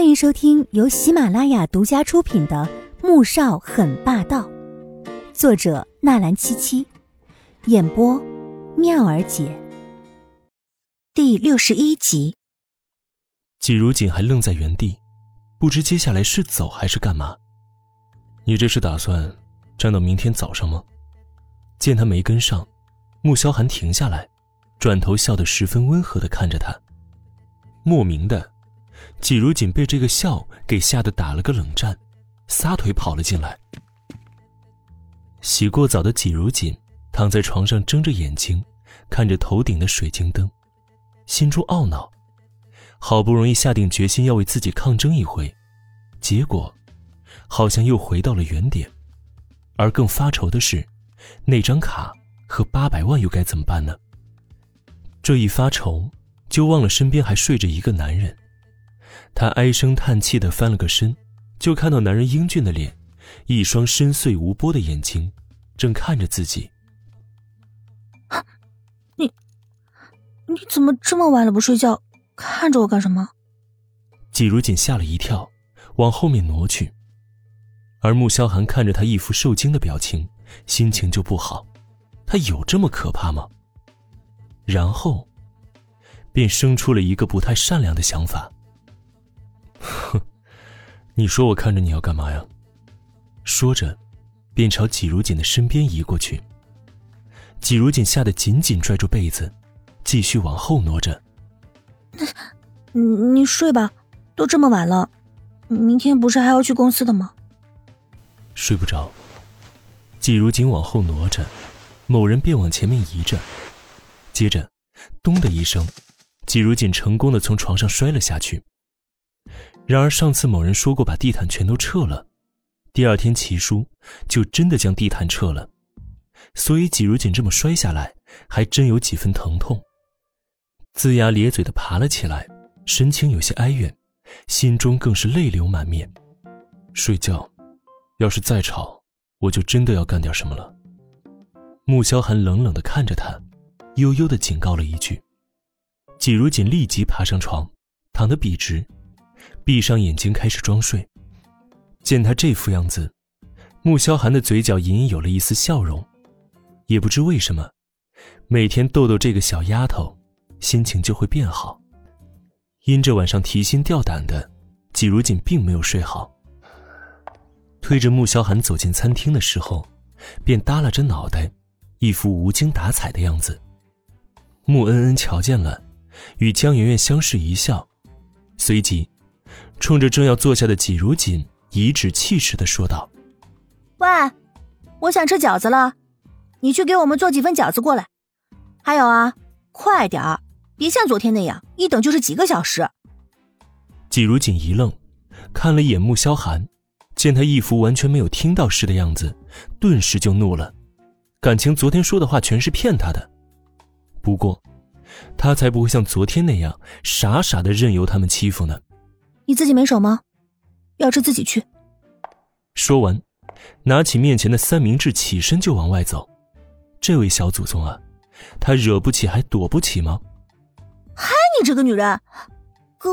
欢迎收听由喜马拉雅独家出品的《穆少很霸道》，作者纳兰七七，演播妙儿姐。第六十一集。季如锦还愣在原地，不知接下来是走还是干嘛。你这是打算站到明天早上吗？见他没跟上，穆萧寒停下来，转头笑得十分温和的看着他。莫名的。季如锦被这个笑给吓得打了个冷战，撒腿跑了进来。洗过澡的季如锦躺在床上睁着眼睛，看着头顶的水晶灯，心中懊恼。好不容易下定决心要为自己抗争一回，结果好像又回到了原点。而更发愁的是，那张卡和八百万又该怎么办呢？这一发愁，就忘了身边还睡着一个男人。他唉声叹气的翻了个身，就看到男人英俊的脸，一双深邃无波的眼睛，正看着自己。你，你怎么这么晚了不睡觉，看着我干什么？季如锦吓了一跳，往后面挪去。而穆萧寒看着他一副受惊的表情，心情就不好。他有这么可怕吗？然后，便生出了一个不太善良的想法。哼，你说我看着你要干嘛呀？说着，便朝季如锦的身边移过去。季如锦吓得紧紧拽住被子，继续往后挪着。你你睡吧，都这么晚了，明天不是还要去公司的吗？睡不着。季如锦往后挪着，某人便往前面移着，接着，咚的一声，季如锦成功的从床上摔了下去。然而上次某人说过把地毯全都撤了，第二天齐叔就真的将地毯撤了，所以季如锦这么摔下来，还真有几分疼痛。龇牙咧嘴的爬了起来，神情有些哀怨，心中更是泪流满面。睡觉，要是再吵，我就真的要干点什么了。穆萧寒冷冷的看着他，悠悠的警告了一句。季如锦立即爬上床，躺得笔直。闭上眼睛开始装睡，见他这副样子，穆萧寒的嘴角隐隐有了一丝笑容。也不知为什么，每天逗逗这个小丫头，心情就会变好。因这晚上提心吊胆的，季如锦并没有睡好。推着穆萧寒走进餐厅的时候，便耷拉着脑袋，一副无精打采的样子。穆恩恩瞧见了，与江媛媛相视一笑，随即。冲着正要坐下的季如锦，颐指气使的说道：“喂，我想吃饺子了，你去给我们做几份饺子过来。还有啊，快点儿，别像昨天那样，一等就是几个小时。”季如锦一愣，看了一眼穆萧寒，见他一副完全没有听到似的样子，顿时就怒了。感情昨天说的话全是骗他的，不过，他才不会像昨天那样傻傻的任由他们欺负呢。你自己没手吗？要吃自己去。说完，拿起面前的三明治，起身就往外走。这位小祖宗啊，他惹不起还躲不起吗？嗨，你这个女人，哥，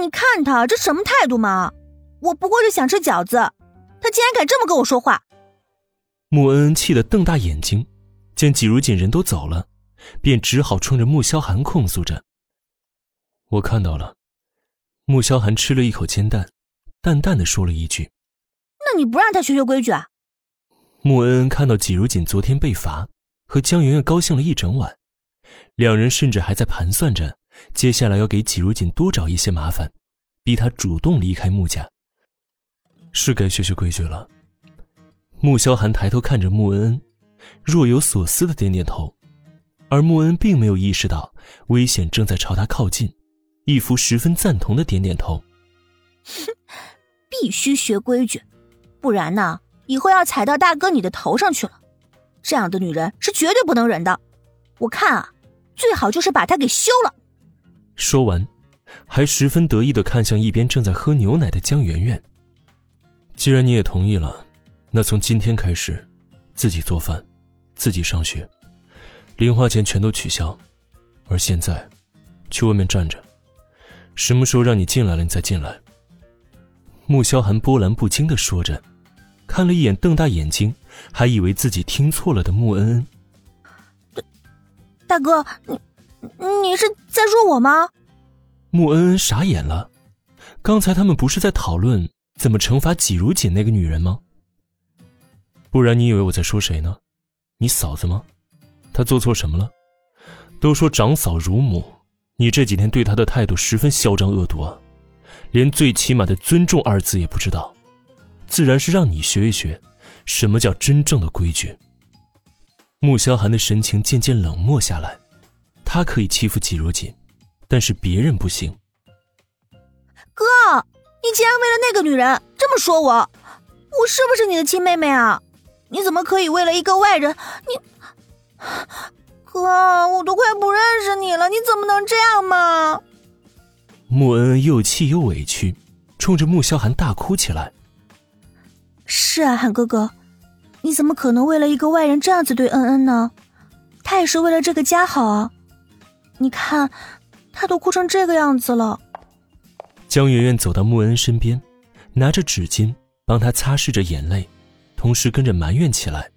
你看他这什么态度嘛？我不过是想吃饺子，他竟然敢这么跟我说话。穆恩恩气得瞪大眼睛，见季如锦人都走了，便只好冲着穆萧寒控诉着：“我看到了。”穆萧寒吃了一口煎蛋，淡淡的说了一句：“那你不让他学学规矩啊？”穆恩恩看到季如锦昨天被罚，和江媛媛高兴了一整晚，两人甚至还在盘算着接下来要给季如锦多找一些麻烦，逼他主动离开穆家。是该学学规矩了。穆萧寒抬头看着穆恩恩，若有所思的点点头，而穆恩并没有意识到危险正在朝他靠近。一副十分赞同的点点头。哼，必须学规矩，不然呢，以后要踩到大哥你的头上去了。这样的女人是绝对不能忍的。我看啊，最好就是把她给休了。说完，还十分得意的看向一边正在喝牛奶的江媛媛。既然你也同意了，那从今天开始，自己做饭，自己上学，零花钱全都取消。而现在，去外面站着。什么时候让你进来了，你再进来，穆萧寒波澜不惊的说着，看了一眼瞪大眼睛，还以为自己听错了的穆恩恩。大哥，你你是在说我吗？穆恩恩傻眼了，刚才他们不是在讨论怎么惩罚季如锦那个女人吗？不然你以为我在说谁呢？你嫂子吗？她做错什么了？都说长嫂如母，你这几天对她的态度十分嚣张恶毒啊，连最起码的尊重二字也不知道，自然是让你学一学，什么叫真正的规矩。穆萧寒的神情渐渐冷漠下来，他可以欺负季如锦。但是别人不行。哥，你竟然为了那个女人这么说我，我是不是你的亲妹妹啊？你怎么可以为了一个外人？你，哥，我都快不认识你了，你怎么能这样嘛？穆恩恩又气又委屈，冲着穆萧寒大哭起来。是啊，韩哥哥，你怎么可能为了一个外人这样子对恩恩呢？他也是为了这个家好啊，你看。他都哭成这个样子了。江媛媛走到穆恩身边，拿着纸巾帮他擦拭着眼泪，同时跟着埋怨起来：“